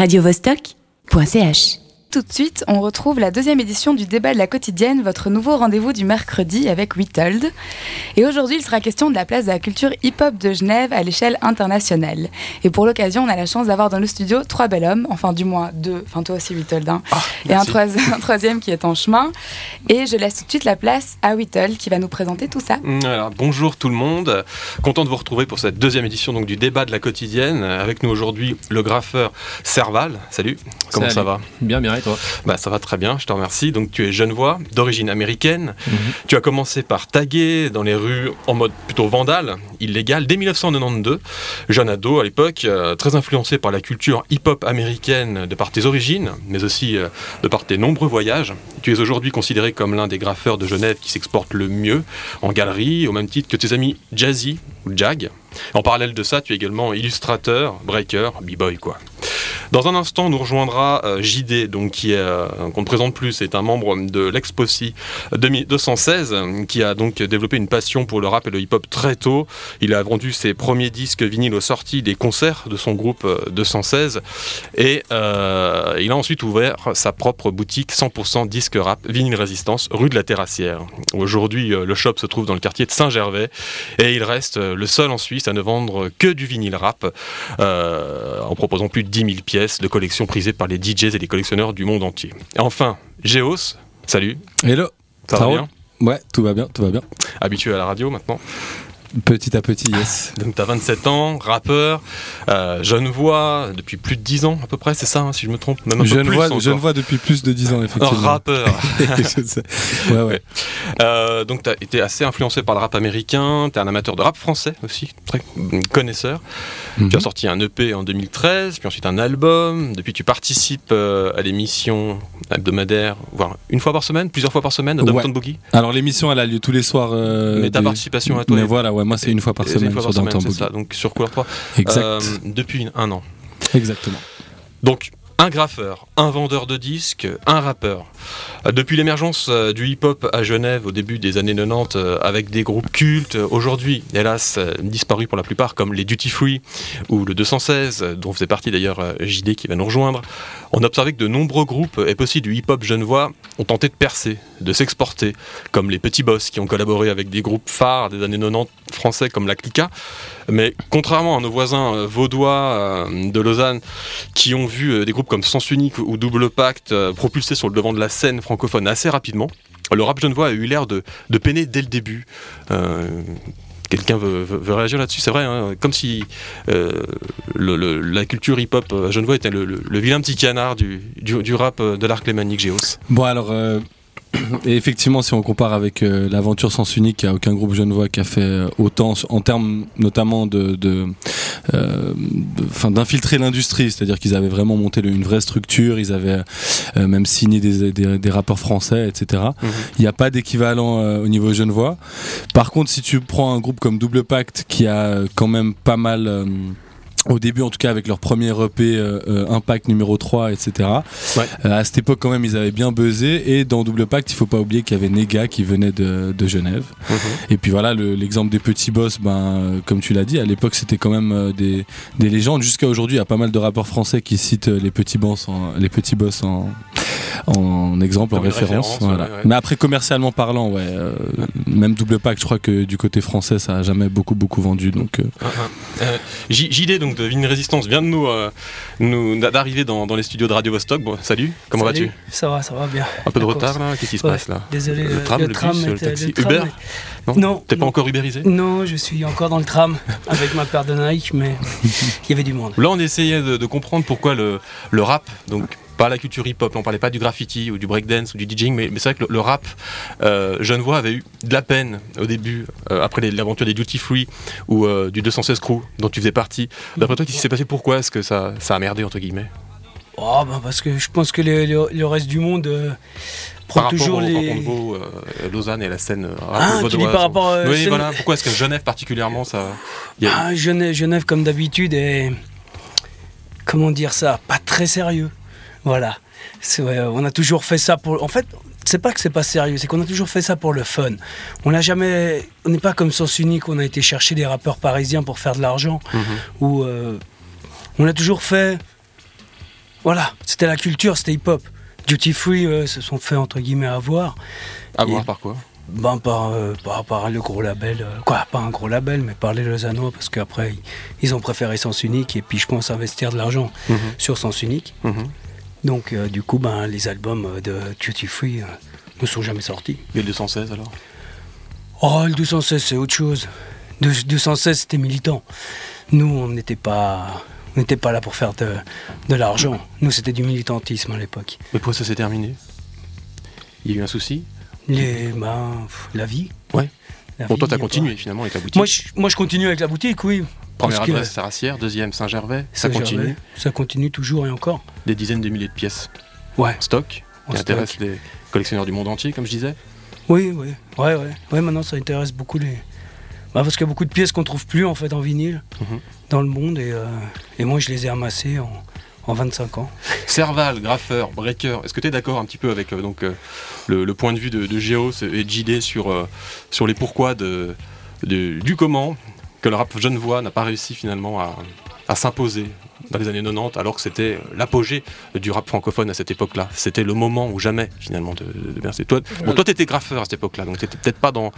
radiovostok.ch. Tout de suite, on retrouve la deuxième édition du débat de la quotidienne, votre nouveau rendez-vous du mercredi avec Witold. Et aujourd'hui, il sera question de la place de la culture hip-hop de Genève à l'échelle internationale. Et pour l'occasion, on a la chance d'avoir dans le studio trois bel hommes, enfin du moins deux, enfin toi aussi Witold, hein, Ah, et un, merci. troisi- un troisième qui est en chemin. Et je laisse tout de suite la place à Witold qui va nous présenter tout ça. Voilà, bonjour tout le monde, content de vous retrouver pour cette deuxième édition donc, du débat de la quotidienne. Avec nous aujourd'hui le graffeur Serval. Salut, comment Salut. ça va? Bien, bien, et toi bah, Ça va très bien, je te remercie. Donc tu es genevois, d'origine américaine. Mhm. Tu as commencé par taguer dans les rues en mode plutôt vandale, illégal, dès 1992. Jeune ado à l'époque, euh, très influencé par la culture hip-hop américaine de par tes origines, mais aussi euh, de par tes nombreux voyages. Tu es aujourd'hui considéré comme l'un des graffeurs de Genève qui s'exporte le mieux en galerie, au même titre que tes amis Jazzy ou Jag. En parallèle de ça, tu es également illustrateur, breaker, b-boy quoi. Dans un instant, nous rejoindra euh, JD, donc qui est euh, qu'on ne présente plus, c'est un membre de l'Exposi 2000 216, euh, qui a donc développé une passion pour le rap et le hip-hop très tôt. Il a vendu ses premiers disques vinyles aux sorties des concerts de son groupe euh, 216 et euh, il a ensuite ouvert sa propre boutique 100% disque rap vinyle résistance rue de la Terrassière. Aujourd'hui, le shop se trouve dans le quartier de Saint-Gervais et il reste le seul en Suisse à ne vendre que du vinyle rap en proposant plus de 10 000 pièces de collection prisées par les DJs et les collectionneurs du monde entier. Et enfin, Géos, salut, Hello. ça, Ça va bien Ouais, tout va bien, tout va bien. Habitué à la radio maintenant Petit à petit, yes. Donc tu as 27 ans, rappeur, euh, jeune voix depuis plus de 10 ans à peu près, c'est ça hein, si je me trompe? Même un peu Je ne plus vois, encore. je ne vois depuis plus de 10 ans, Un effectivement. rappeur. Je sais. Ouais, ouais. Euh, donc tu as été assez influencé par le rap américain, tu es un amateur de rap français aussi, très connaisseur. Tu as Mhm. sorti un EP en 2013, puis ensuite un album. Depuis tu participes euh, à l'émission hebdomadaire, voire une fois par semaine, plusieurs fois par semaine à Ouais. Downtown Boogie? Alors l'émission, elle a lieu tous les soirs. euh, Mais ta des- participation à toi Mais voilà, ouais, moi c'est une fois par semaine fois sur par Downtown ça, donc sur Couleur 3. Exact. Euh, depuis un an. Exactement. Donc, un graffeur, un vendeur de disques, un rappeur. Depuis l'émergence euh, du hip-hop à Genève au début des années 90, euh, avec des groupes cultes, euh, aujourd'hui, hélas, disparus pour la plupart, comme les Duty Free ou le 216, euh, dont faisait partie d'ailleurs JD qui va nous rejoindre, on a observé que de nombreux groupes, et aussi du hip-hop genevois, ont tenté de percer, de s'exporter, comme les Petits Boss qui ont collaboré avec des groupes phares des années 90 français comme la Clica. Mais contrairement à nos voisins euh, vaudois euh, de Lausanne, qui ont vu euh, des groupes comme Sens Unique ou Double Pacte propulsés sur le devant de la scène francophone assez rapidement, le rap genevois a eu l'air de, de peiner dès le début. Quelqu'un veut, réagir là-dessus, c'est vrai, hein, comme si la culture hip-hop genevois était le, vilain petit canard du, du, rap de l'arc lémanique Géos. Bon, alors, et effectivement, si on compare avec euh, l'aventure Sens Unique, il n'y a aucun groupe genevois qui a fait euh, autant en termes notamment de, de, euh, de- d'infiltrer l'industrie, c'est-à-dire qu'ils avaient vraiment monté le- une vraie structure, ils avaient euh, même signé des, des, des rappeurs français, etc. Mhm. Il n'y a pas d'équivalent au niveau genevois. Par contre, si tu prends un groupe comme Double Pacte, qui a quand même pas mal... au début, en tout cas, avec leur premier EP euh, euh, Impact numéro 3, etc. Ouais. Euh, à cette époque, quand même, ils avaient bien buzzé. Et dans Double Pacte, il faut pas oublier qu'il y avait Nega qui venait de, de Genève. Et puis voilà, le- l'exemple des petits boss, ben, euh, comme tu l'as dit, à l'époque, c'était quand même euh, des, des légendes. Jusqu'à aujourd'hui, il y a pas mal de rappeurs français qui citent les petits boss en, les petits boss en, en exemple, en Comme référence. référence, voilà. ouais, ouais. Mais après, commercialement parlant, ouais, euh, même Double Pacte, je crois que du côté français, ça a jamais beaucoup, beaucoup vendu. Donc, euh, Ah, ah. Euh, JD donc de Vigne Résistance vient de nous, euh, nous d'arriver dans, dans les studios de Radio Vostok. Bon, salut, comment vas-tu? Ça va, ça va bien. Un peu de retard là? Qu'est-ce qui se passe là? Désolé, Le tram, le bus, le taxi, tram Uber? est- Non, Non, T'es pas non. encore ubérisé? Non, je suis encore dans le tram avec ma paire de Nike, mais il y avait du monde. Là, on essayait de, de comprendre pourquoi le, le rap, donc pas la culture hip-hop, on parlait pas du graffiti ou du breakdance ou du DJing, mais, mais c'est vrai que le, le rap euh, genevois avait eu de la peine au début, euh, après l'aventure des Duty Free ou euh, du 216 Crew dont tu faisais partie. D'après toi, qu'est-ce qui s'est passé? Pourquoi est-ce que ça, ça a merdé, entre guillemets? Oh, bah parce que je pense que le, le- le reste du monde euh, prend Par toujours les. euh, Lausanne et la scène Ah, tu dis par rapport à. Oui, scène- voilà. Pourquoi est-ce que Genève particulièrement, ça... a- Ah, Genève, Genève, comme d'habitude, est. Comment dire ça Pas très sérieux. Voilà. On a toujours fait ça pour. En fait, c'est pas que c'est pas sérieux, c'est qu'on a toujours fait ça pour le fun. On n'a jamais. On n'est pas comme Sens Unique, on a été chercher des rappeurs parisiens pour faire de l'argent. Mhm. Ou. euh, on a toujours fait. Voilà, c'était la culture, c'était hip-hop. Duty Free euh, se sont fait entre guillemets avoir. Avoir par quoi? Ben, par, euh, par, par, le gros label, euh, quoi, pas un gros label, mais par les Lausannois, parce qu'après, ils ont préféré Sens Unique, et puis je pense investir de l'argent Mhm. sur Sens Unique. Mhm. Donc, euh, du coup, ben, les albums euh, de Duty Free euh, ne sont jamais sortis. Et le 216 alors? Oh, le 216, c'est autre chose. Le 216, c'était militant. Nous, on n'était pas, on n'était pas là pour faire de, de l'argent. Nous, c'était du militantisme à l'époque. Mais pourquoi ça s'est terminé? Il y a eu un souci? Les, ben, la vie. Ouais. La Bon, vie, toi, t'as continué pas- finalement avec la boutique. Moi je, moi, je continue avec la boutique, oui. Première adresse, Saracière, deuxième, Saint-Gervais. Ça Ça, continue. Ça continue toujours et encore. Des dizaines de milliers de pièces Ouais. en stock En qui stock. intéressent les collectionneurs du monde entier, comme je disais. Oui, oui. Ouais, ouais. Ouais, maintenant, ça intéresse beaucoup les. Bah, parce qu'il y a beaucoup de pièces qu'on trouve plus en fait en vinyle Mhm. dans le monde et, euh, et moi je les ai amassées en, en 25 ans. Serval, graffeur, breaker, est-ce que tu es d'accord un petit peu avec euh, donc, euh, le, le point de vue de, de Géo et de JD sur, sur les pourquoi de, de- du comment? Que le rap genevois n'a pas réussi finalement à, à s'imposer dans les années 90 alors que c'était l'apogée du rap francophone à cette époque-là. C'était le moment ou jamais finalement de, de. Toi, bon, toi t'étais graffeur à cette époque-là, donc t'étais peut-être pas dans...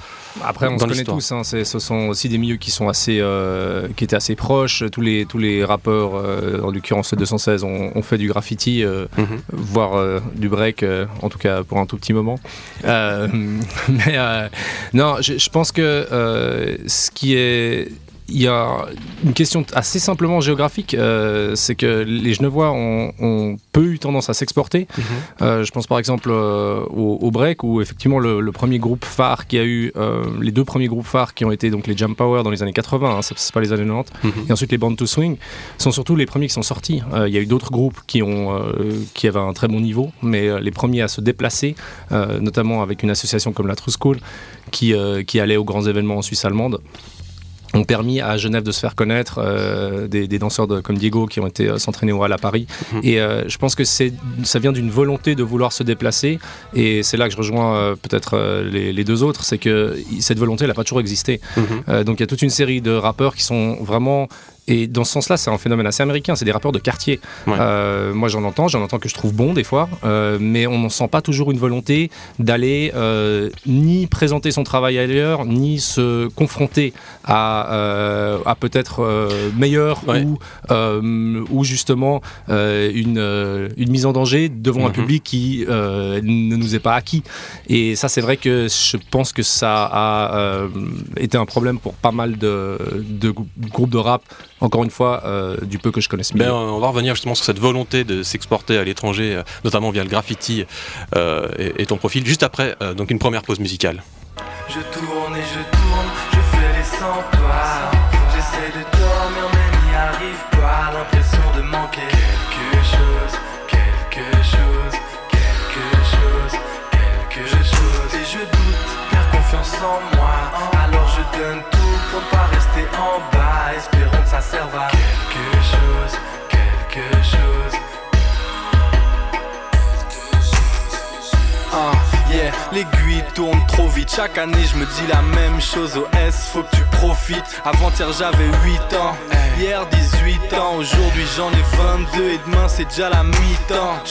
Après, on Dans se connaît tous. hein, c'est- ce sont aussi des milieux qui sont assez, euh, qui étaient assez proches. Tous les tous les rappeurs, euh, en l'occurrence le 216, ont, ont fait du graffiti, euh, Mhm. voire euh, du break, euh, en tout cas pour un tout petit moment. Euh, mais euh, non, je, je pense que euh, ce qui est il y a une question assez simplement géographique, euh, c'est que les Genevois ont, ont peu eu tendance à s'exporter. Mhm. Euh, je pense par exemple euh, au, au break où effectivement le, le premier groupe phare qui a eu euh, les deux premiers groupes phares qui ont été donc les Jump Power dans les années 80, hein, c'est pas les années 90, Mhm. et ensuite les Band to Swing sont surtout les premiers qui sont sortis. Il y a eu d'autres groupes qui ont qui avaient un très bon niveau, mais les premiers à se déplacer, notamment avec une association comme la True School qui qui allait aux grands événements en Suisse allemande ont permis à Genève de se faire connaître euh, des, des danseurs de- comme Diego qui ont été euh, s'entraîner au Hall à Paris. Mhm. Et euh, je pense que c'est, ça vient d'une volonté de vouloir se déplacer. Et c'est là que je rejoins peut-être les, les deux autres, c'est que cette volonté, elle n'a pas toujours existé. Mhm. Donc il y a toute une série de rappeurs qui sont vraiment et dans ce sens-là, c'est un phénomène assez américain. C'est des rappeurs de quartier. Ouais. Euh, moi, j'en entends, j'en entends que je trouve bon des fois, euh, mais on n'en sent pas toujours une volonté d'aller euh, ni présenter son travail ailleurs, ni se confronter à, à peut-être meilleur Ouais. ou, ou justement une, une mise en danger devant un Mhm. public qui ne nous est pas acquis. Et ça, c'est vrai que je pense que ça a été un problème pour pas mal de, de grou- groupes de rap, encore une fois, euh, du peu que je connaisse. Ben, on va revenir justement sur cette volonté de s'exporter à l'étranger, euh, notamment via le graffiti euh, et, et ton profil, juste après euh, donc une première pause musicale. Je tourne et je tourne, je fais les 100 pas. J'essaie de dormir mais n'y arrive pas. L'impression de manquer quelque chose, quelque chose, quelque chose, quelque chose. Et je doute, perds confiance en moi. Alors je donne tout pour ne pas rester en bas. Espérons quelque chose, quelque chose. L'aiguille tourne trop vite. Chaque année, je me dis la même chose. Au S, faut que tu profites. Avant-hier, j'avais 8 ans. Hier, 18 ans. Aujourd'hui, j'en ai 22. Et demain, c'est déjà la mi-temps.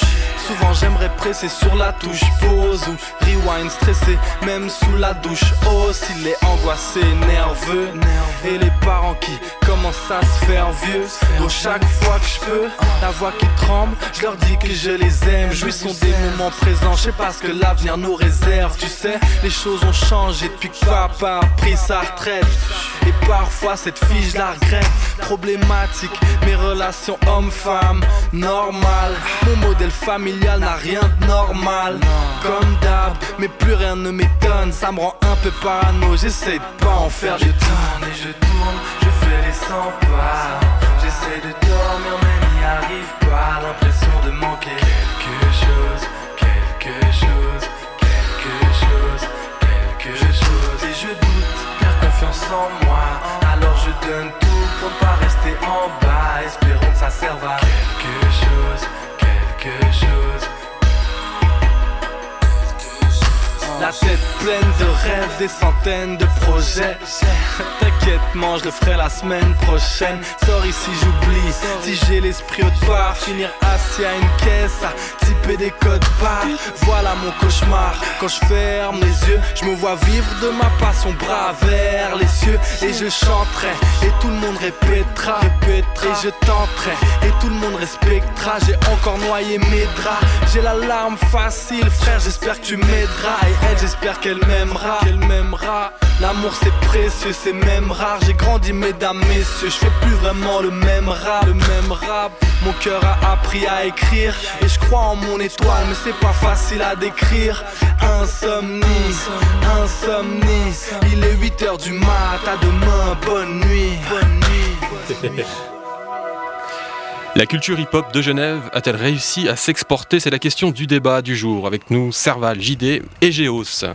Souvent, j'aimerais presser sur la touche pause ou rewind, stressé, même sous la douche. Oh, s'il est angoissé, nerveux. Et les parents qui commencent à se faire vieux. Donc, chaque fois que je peux, la voix qui tremble, je leur dis que je les aime. Jouissons des moments présents, je sais pas ce que l'avenir nous réserve. Tu sais, les choses ont changé depuis que papa a pris sa retraite. Et parfois, cette fille, je la regrette. Problématique, mes relations hommes-femmes, normal. Mon modèle familial n'a rien de normal. Comme d'hab, mais plus rien ne m'étonne. Ça me rend un peu parano, j'essaie de pas en faire. Je tourne et je tourne, je fais les 100 pas. J'essaie de dormir, mais n'y arrive pas. L'impression de manquer quelque chose, quelque chose, je doute, perds confiance en moi. Alors je donne tout pour ne pas rester en bas. Espérons que ça serve à quelque chose, quelque chose. La tête pleine de rêve des centaines de projets. T'inquiète, mange, je le ferai la semaine prochaine. Sorry si j'oublie, si j'ai l'esprit au part, finir assis à une caisse à typer des codes barres. Voilà mon cauchemar. Quand je ferme les yeux, je me vois vivre de ma passion bras vers les cieux et je chanterai et tout le monde répétera, répétera et je tenterai et tout le monde respectera. J'ai encore noyé mes draps, j'ai la larme facile, frère. J'espère que tu m'aideras j'espère qu'elle m'aimera, qu'elle m'aimera. L'amour c'est précieux, c'est même rare. J'ai grandi, mesdames, messieurs. Je fais plus vraiment le même rap, le même rap. Mon cœur a appris à écrire et je crois en mon étoile, mais c'est pas facile à décrire. Insomnie, insomnie. Il est 8 heures du mat. À demain, bonne nuit. Bonne nuit. La culture hip-hop de Genève a-t-elle réussi à s'exporter? C'est la question du débat du jour. Avec nous, Serval, JD et Géos.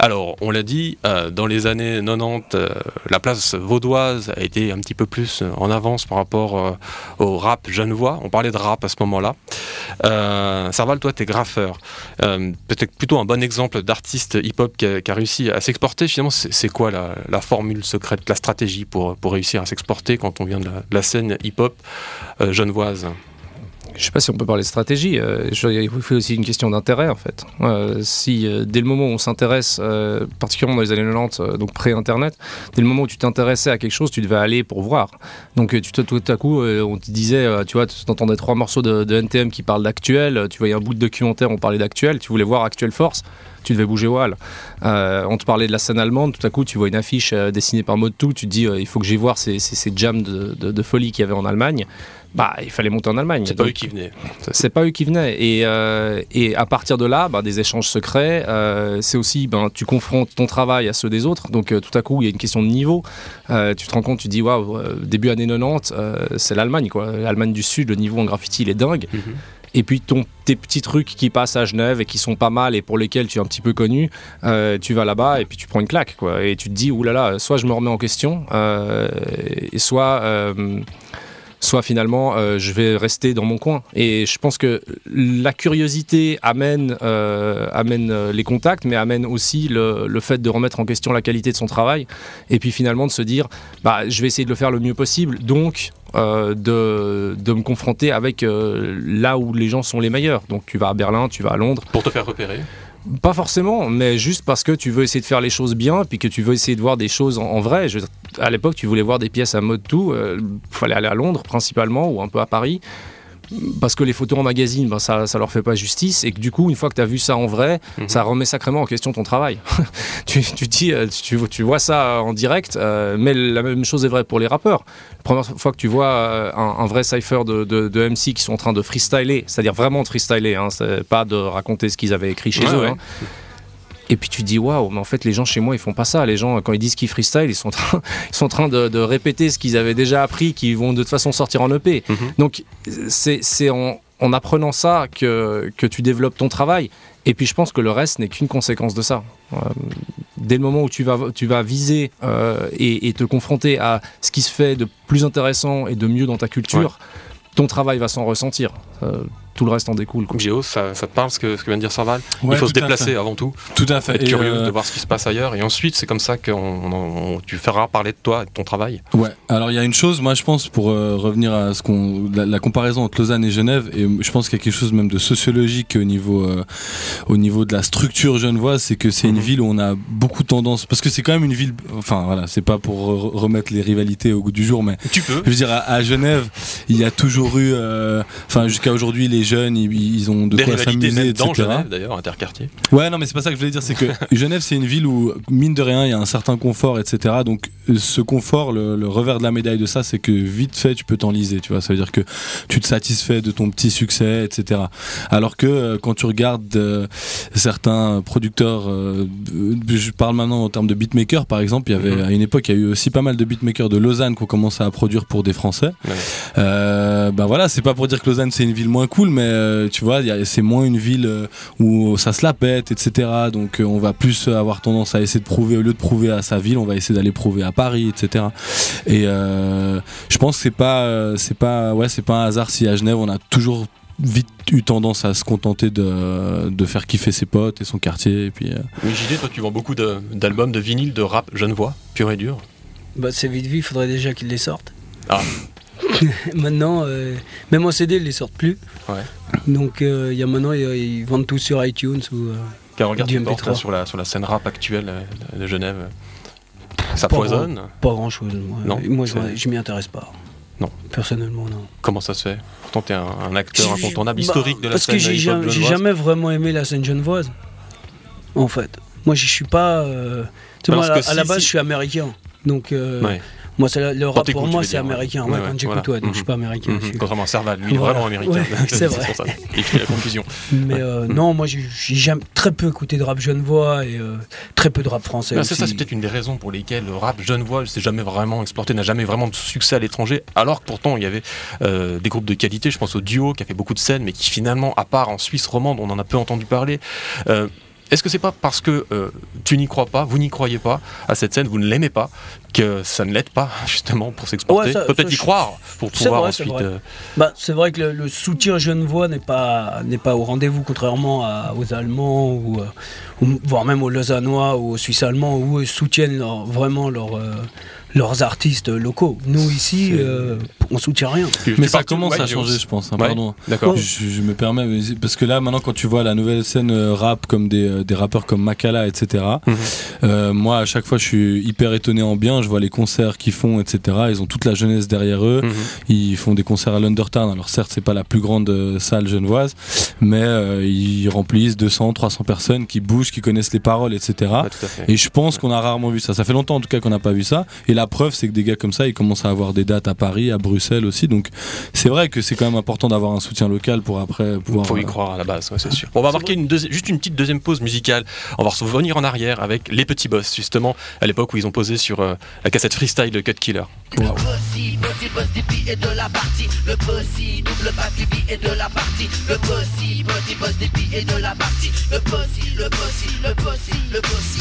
Alors, on l'a dit, euh, dans les années 90, euh, la place vaudoise a été un petit peu plus en avance par rapport euh, au rap genevois. On parlait de rap à ce moment-là. Serval, toi, tu es graffeur. Peut-être plutôt un bon exemple d'artiste hip-hop qui, a réussi à s'exporter. Finalement, c'est quoi la, formule secrète, la stratégie pour, pour réussir à s'exporter quand on vient de la scène hip-hop genevoise? Je ne sais pas si on peut parler de stratégie. Euh, il faut aussi une question d'intérêt en fait. Euh, si euh, dès le moment où on s'intéresse, particulièrement dans les années 90, donc pré-internet, dès le moment où tu t'intéressais à quelque chose, tu devais aller pour voir. Donc tu tout à coup, on te disait, tu vois, tu entendais trois morceaux de, NTM qui parlent d'actuel, tu voyais un bout de documentaire, on parlait d'actuel, tu voulais voir Actuel Force tu devais bouger Wall. on te parlait de la scène allemande, tout à coup tu vois une affiche dessinée par 2, tu te dis il faut que j'aille voir ces, ces, jams de folie qu'il y avait en Allemagne bah, il fallait monter en Allemagne. C'est pas eux qui venaient. C'est pas eux qui venaient. Et, euh, et à partir de là, bah, des échanges secrets, euh, c'est aussi, ben, tu confrontes ton travail à ceux des autres. Donc euh, tout à coup, il y a une question de niveau. tu te rends compte, tu dis, waouh, début années 90, c'est l'Allemagne, quoi. L'Allemagne du Sud, le niveau en graffiti, il est dingue. Mhm. Et puis ton, tes petits trucs qui passent à Genève et qui sont pas mal et pour lesquels tu es un petit peu connu, tu vas là-bas et puis tu prends une claque. Quoi. Et tu te dis, oulala, soit je me remets en question, et soit soit finalement euh, je vais rester dans mon coin. Et je pense que la curiosité amène, euh, amène euh, les contacts, mais amène aussi le, le, fait de remettre en question la qualité de son travail. Et puis finalement de se dire, bah, je vais essayer de le faire le mieux possible. Donc de, de, me confronter avec là où les gens sont les meilleurs. Donc tu vas à Berlin, tu vas à Londres. Pour te faire repérer pas forcément, mais juste parce que tu veux essayer de faire les choses bien, puis que tu veux essayer de voir des choses en, vrai. À l'époque, tu voulais voir des pièces à mode tout. Il euh, fallait aller à Londres principalement ou un peu à Paris parce que les photos en magazine, ben, ça, ça leur fait pas justice, et que du coup, une fois que tu as vu ça en vrai, mhm. ça remet sacrément en question ton travail. tu, tu, dis, euh, tu, tu, vois ça en direct, euh, mais la même chose est vraie pour les rappeurs. La première fois que tu vois euh, un, vrai cypher de, de, MC qui sont en train de freestyler, c'est-à-dire vraiment de freestyler, hein, pas de raconter ce qu'ils avaient écrit chez eux. Hein. Et puis tu dis waouh, mais en fait les gens chez moi ils font pas ça. Les gens quand ils disent qu'ils freestyle, ils sont en train, ils sont en train de, répéter ce qu'ils avaient déjà appris, qu'ils vont de toute façon sortir en EP. Mhm. Donc c'est en, en, apprenant ça que, que tu développes ton travail. Et puis je pense que le reste n'est qu'une conséquence de ça. Euh, dès le moment où tu vas, tu vas viser euh, et, te confronter à ce qui se fait de plus intéressant et de mieux dans ta culture, ton travail va s'en ressentir. Euh, tout le reste en découle. Géo, ça, ça, te parle ce que, ce que vient de dire Sarval Il faut se déplacer avant tout. Tout à fait. Être curieux euh, de voir ce qui se passe ailleurs. Et ensuite, c'est comme ça que tu feras parler de toi et de ton travail. Ouais. Alors, il y a une chose, moi, je pense, pour euh, revenir à ce qu'on, la, comparaison entre Lausanne et Genève, et je pense qu'il y a quelque chose même de sociologique au niveau, euh, au niveau de la structure genevoise, c'est que c'est une mhm. ville où on a beaucoup de tendance, parce que c'est quand même une ville, enfin, voilà, c'est pas pour remettre les rivalités au goût du jour, mais. Tu peux. Je veux dire, à, Genève, il y a toujours eu, enfin, jusqu'à aujourd'hui, les jeunes, ils, ont de quoi s'amuser, dans Genève, d'ailleurs, interquartier. Ouais, non, mais c'est pas ça que je voulais dire. C'est que Genève, c'est une ville où, mine de rien, il y a un certain confort, etc. Donc, ce confort, le, revers de la médaille de ça, c'est que vite fait, tu peux t'enliser. Tu vois, ça veut dire que tu te satisfais de ton petit succès, etc. Alors que euh, quand tu regardes euh, certains producteurs, euh, je parle maintenant en termes de beatmakers, par exemple, il y avait mhm. à une époque, il y a eu aussi pas mal de beatmakers de Lausanne qui ont commencé à produire pour des Français. ben voilà, c'est pas pour dire que Lausanne c'est une ville moins cool, mais euh, tu vois, c'est moins une ville euh, où ça se la pète, etc. Donc euh, on va plus avoir tendance à essayer de prouver, au lieu de prouver à sa ville, on va essayer d'aller prouver à Paris, etc. Et je pense que c'est pas, c'est pas, ouais, c'est pas un hasard si à Genève on a toujours vite eu tendance à se contenter de, de faire kiffer ses potes et son quartier. Et puis, euh, Mais JD, toi, tu vends beaucoup de- d'albums, de, vinyles, de rap genevois, pur et dur? Bah, c'est vite vu, il faudrait déjà qu'ils les sortent. Ah. maintenant, euh, même en CD, ils les sortent plus. Ouais. Donc, euh, il y a maintenant, ils, ils vendent tout sur iTunes ou. euh, Car regarde, Du tu portes, MP3. là, sur, la, sur la scène rap actuelle euh, de Genève. Ça Pas foisonne. pas grand chose. Moi, Non, moi je, m'y intéresse pas. Non. Personnellement, non. Comment ça se fait? Pourtant, t'es un, un acteur incontournable, bah, historique de la Parce scène que j'ai jamais, jamais vraiment aimé la scène genevoise. En fait. Moi, je suis pas. euh, tu sais, Alors moi, à, la- à la si- base, si- je suis américain. Donc, euh, Ouais. Moi, c'est le rap pour moi, c'est américain. Ouais, Ouais, quand j'écoute, voilà. ouais, donc je suis pas Mhm. américain. Mhm. Contrairement à Serval, lui, il est vraiment américain. C'est vrai. pour ça. Il fait la confusion. Mais euh, Mhm. non, moi, j'ai très peu écouté de rap genevois et euh, très peu de rap français. Ah, c'est ça, c'est peut-être une des raisons pour lesquelles le rap genevois s'est jamais vraiment exploité, n'a jamais vraiment de succès à l'étranger, alors que pourtant il y avait euh, des groupes de qualité, je pense au duo qui a fait beaucoup de scènes, mais qui finalement, à part en Suisse romande, on en a peu entendu parler. Est-ce que c'est pas parce que euh, tu n'y crois pas, vous n'y croyez pas à cette scène, vous ne l'aimez pas, que ça ne l'aide pas justement pour s'exporter? Ouais, Peut-être y je- croire pour pouvoir vrai, c'est ensuite. vrai. euh, Bah, c'est vrai que le, le soutien genevois n'est pas, n'est pas au rendez-vous, contrairement à- aux Allemands, ou, euh, ou- voire même aux Lausannois ou aux Suisses allemands, où ils soutiennent leur- vraiment leur, leurs artistes locaux. Nous, ici, euh, on soutient rien. Mais ça commence ouais, à changer, je pense. hein, Ouais. pardon. D'accord. Je, je me permets, parce que là, maintenant, quand tu vois la nouvelle scène euh, rap, comme des, euh, des rappeurs comme Makala, etc., Mhm. euh, moi, à chaque fois, je suis hyper étonné en bien. Je vois les concerts qu'ils font, etc. Ils ont toute la jeunesse derrière eux. Mhm. Ils font des concerts à l'Undertown. Alors, certes, c'est pas la plus grande euh, salle genevoise, mais euh, ils remplissent 200, 300 personnes qui bougent, qui connaissent les paroles, etc. Ouais, tout à fait. Et je pense qu'on a rarement vu ça. Ça fait longtemps en tout cas qu'on n'a pas vu ça. Et la preuve, c'est que des gars comme ça, ils commencent à avoir des dates à Paris, à Bruxelles aussi. Donc c'est vrai que c'est quand même important d'avoir un soutien local pour après pouvoir. faut y euh, croire à la base, ouais, c'est sûr. Bon, on va marquer une juste une petite deuxième pause musicale. On va revenir en arrière avec les petits boss, justement, à l'époque où ils ont posé sur euh, la cassette freestyle de Cut Killer. Wow. Bossy, bossy, boss DP est de la partie. Le bossy, double pas Bibi est de la partie. Le bossy, bossy, boss DP est de la partie. Le bossy, le bossy, le bossy, le bossy.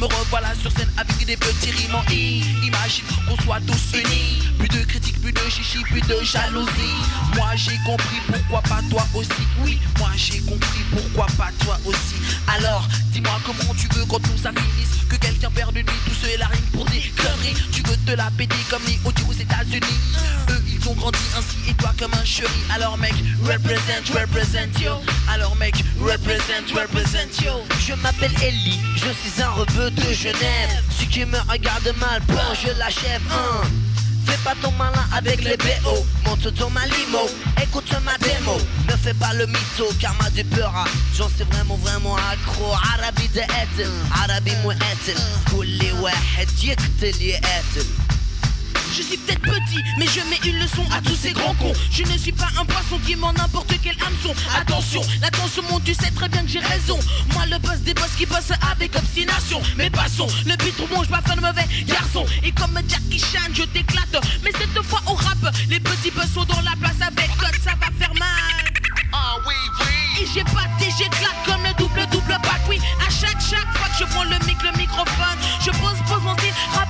Me revoilà sur scène avec des petits rimes en. Imagine qu'on soit tous unis. Plus de critiques, plus de chichi, plus de jalousie. Moi j'ai compris pourquoi pas toi aussi. Oui, moi j'ai compris pourquoi pas toi aussi. Alors, dis-moi comment tu veux quand tout ça finisse. Que quelqu'un perde une vie, tout seul la rime pour des. Tu veux te la péter comme les audio aux États-Unis. Eux, ils ont grandi ainsi et toi comme un chéri. Alors, mec, represent, represent yo. Alors, mec, represent, represent yo. Je m'appelle Ellie, je suis un rebeu de Genève. Si tu me regardes mal, bon, je l'achève. Hein. Fais pas ton malin avec les BO Monte ton malimo, écoute ma démo Ne fais pas le mytho car ma du peur J'en sais vraiment vraiment accro عربي ده قاتل عربي مو قاتل كل واحد يقتل يقاتل je suis peut-être petit, mais je mets une leçon à tous ces grands cons. Je ne suis pas un poisson qui ment n'importe quel hameçon. Attention, l'attention monte, tu sais très bien que j'ai raison. Moi, le boss des boss qui bosse avec obstination. Mais passons, le bon, je vais faire le mauvais garçon. Et comme Jackie Chan, je t'éclate. Mais cette fois au rap, les petits boss sont dans la place avec code, ça va faire mal. Ah oui, oui. Et j'ai pâté, j'éclate comme le double, double bac, oui. À chaque, chaque fois que je prends le mic, le microphone, je pose, pose mon style. Rappelle-toi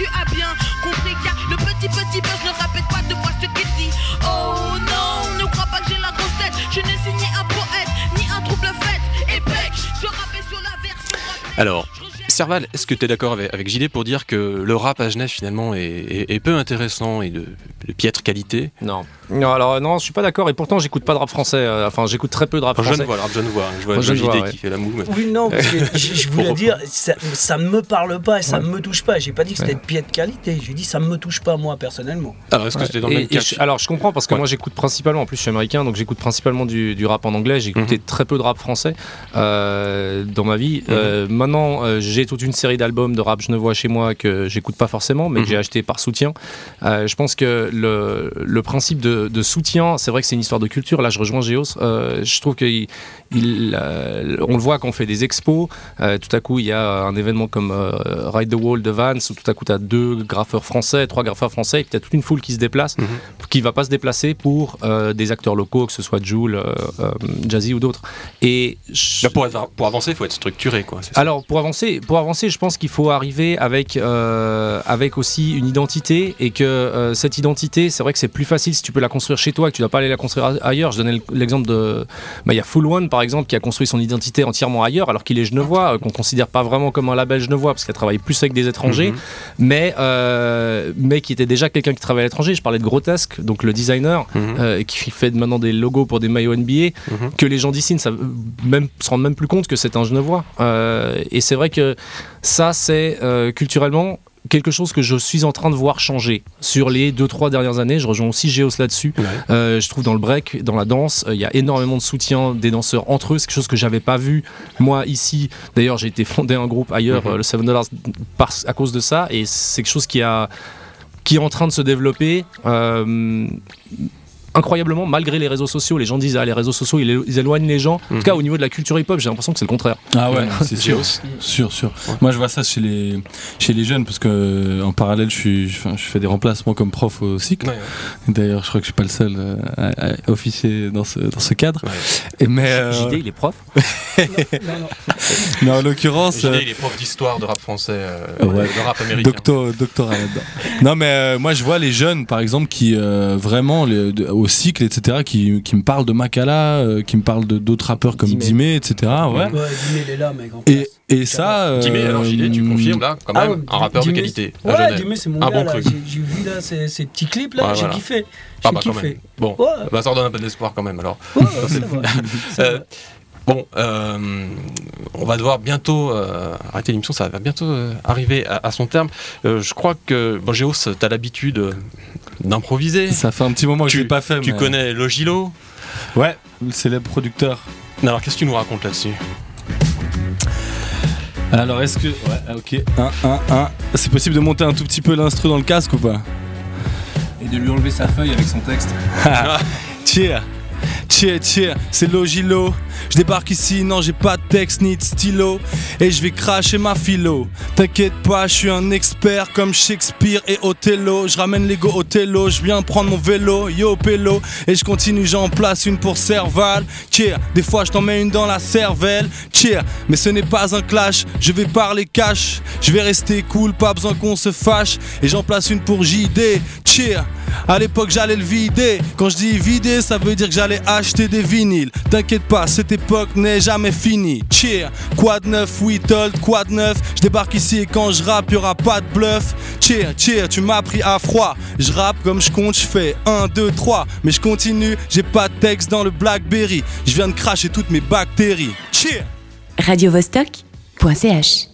tu as bien compris car le petit, petit boss ne répète pas deux fois ce qu'il dit. Oh non, ne crois pas que j'ai la grosse tête. Je n'ai signé un poète, ni un trouble fait. Et bec, je rappelle sur la version. Alors, Serval, est-ce que tu es d'accord avec, avec JD pour dire que le rap à Genève finalement est, est- est peu intéressant et de, de piètre qualité? Non. Non, alors non, je suis pas d'accord. Et pourtant, j'écoute pas de rap français. euh, Enfin, j'écoute très peu de rap Enfin, je français. ne vois, le rap genevois, hein, je vois genevois, JD ouais. qui fait la moue. mais- Oui, non, parce que je, je voulais dire, ça, ça ne me parle pas et ça Ouais. ne me touche pas. J'ai pas dit que c'était Ouais. de pied de qualité. J'ai dit ça ne me touche pas moi personnellement. Alors, est-ce que Ouais. c'était dans le Et- même et cas je- alors je comprends parce que Ouais. moi j'écoute principalement, en plus je suis américain, donc j'écoute principalement du, du rap en anglais. J'ai écouté Mhm. très peu de rap français euh, dans ma vie. Mhm. Euh, maintenant euh, j'ai toute une série d'albums de rap genevois chez moi que j'écoute pas forcément, mais Mhm. que j'ai acheté par soutien. Euh, je pense que le, le principe de, de soutien, c'est vrai que c'est une histoire de culture. Là je rejoins Géos. Euh, je trouve qu'il il, euh, on le voit quand on fait des expos. euh, tout à coup il y a un événement comme euh, Ride the Wall de Vance où tout à coup tu as deux graffeurs français, trois graffeurs français et puis tu as toute une foule qui se déplace Mhm. qui va pas se déplacer pour des acteurs locaux, que ce soit euh, Jazzy ou d'autres. Et je- pour, pour avancer, il faut être structuré. Quoi, ça alors pour avancer, pour avancer, je pense qu'il faut arriver avec, euh, avec aussi une identité et que euh, cette identité, c'est vrai que c'est plus facile si tu peux la construire chez toi, que tu dois pas aller la construire ailleurs. Je donnais l'exemple de. bah, Il y a Full One par exemple qui a construit son identité entièrement ailleurs alors qu'il est genevois, euh, qu'on considère pas vraiment comme un label genevois parce qu'il a travaillé plus avec des étrangers, Mhm. mais, euh, mais qui était déjà quelqu'un qui travaillait à l'étranger. Je parlais de Grotesque, donc le designer, Mhm. qui fait maintenant des logos pour des maillots NBA, Mhm. que les gens d'ici ne savent même, se rendent même plus compte que c'est un genevois. Et c'est vrai que ça, c'est euh, culturellement quelque chose que je suis en train de voir changer sur les 2-3 dernières années. Je rejoins aussi Géos là-dessus. Ouais. Euh, je trouve dans le break, dans la danse, euh, il y a énormément de soutien des danseurs entre eux. C'est quelque chose que j'avais pas vu moi ici. D'ailleurs, j'ai été fondé un groupe ailleurs, Mhm. euh, le 7 Dollars, par- à cause de ça. Et c'est quelque chose qui a qui est en train de se développer. Euh, incroyablement, malgré les réseaux sociaux, les gens disent ah les réseaux sociaux ils, ils éloignent les gens. En tout Mhm. cas, au niveau de la culture hip-hop, j'ai l'impression que c'est le contraire. Ah ouais, non, c'est sûr. Sûr. Moi, je vois ça chez les, chez les jeunes parce que euh, en parallèle, je, suis, je, fais- je fais des remplacements comme prof au cycle. Ouais, D'ailleurs, je crois que je suis pas le seul euh, à, à officier dans ce, dans ce cadre. ouais. Et mais, euh, JD, il est prof. mais en l'occurrence, JD, euh, il est prof d'histoire de rap français, euh, Ouais. de rap américain. docto- doctorat là-dedans. non, mais euh, moi, je vois les jeunes, par exemple, qui euh, vraiment les- de- au cycle, etc., qui, qui me parlent de Makala, euh, qui me parlent de d'autres rappeurs comme Dimé. Etc. Ouais. Ouais, Dimé, il est là, mec. en Et, et ça. euh, Dimé, alors JD, tu confirmes là, quand Ah même, un rappeur de qualité. Ouais. Dimé, c'est mon Un gars, bon là. truc. J'ai vu là ces, ces petits clips là, Ouais, j'ai voilà. kiffé. Ah bah quand kiffé. même. Bon, Ouais, bah, ça redonne un peu d'espoir quand même alors. ouais, ouais, Euh. Bon, euh, on va devoir bientôt euh, arrêter l'émission, ça va bientôt euh, arriver à, à son terme. Euh, je crois que, bon, Géos, tu as l'habitude euh, d'improviser. Ça fait un petit moment que Tu- je l'ai pas fait. Tu mais- connais Logilo? Ouais, le célèbre producteur. Alors, qu'est-ce que tu nous racontes là-dessus? Alors, est-ce que. Ouais, ah, ok. 1, 1, 1. C'est possible de monter un tout petit peu l'instru dans le casque ou pas? Et de lui enlever sa feuille avec son texte. Cheer Cheer, cheer, c'est Logilo. Je débarque ici, non, j'ai pas de texte ni de stylo. Et je vais cracher ma philo. T'inquiète pas, je suis un expert comme Shakespeare et Othello. Je ramène l'ego Othello, je viens prendre mon vélo, yo pélo. Et je continue, j'en place une pour Serval. Cheer, des fois je t'en mets une dans la cervelle. Cheer, mais ce n'est pas un clash, je vais parler cash. Je vais rester cool, pas besoin qu'on se fâche. Et j'en place une pour JD. Cheer, à l'époque j'allais le vider. Quand je dis vider, ça veut dire que j'allais acheter des vinyles. T'inquiète pas, cette époque n'est jamais finie. Cheer, quad neuf, oui told, quad neuf. Je débarque ici et quand je rappe, y'aura pas de bluff. Cheer, cheer, tu m'as pris à froid. Je rappe comme je compte, je fais 1, 2, 3. Mais je continue, j'ai pas de texte dans le Blackberry. Je viens de cracher toutes mes bactéries. Cheer! radiovostok.ch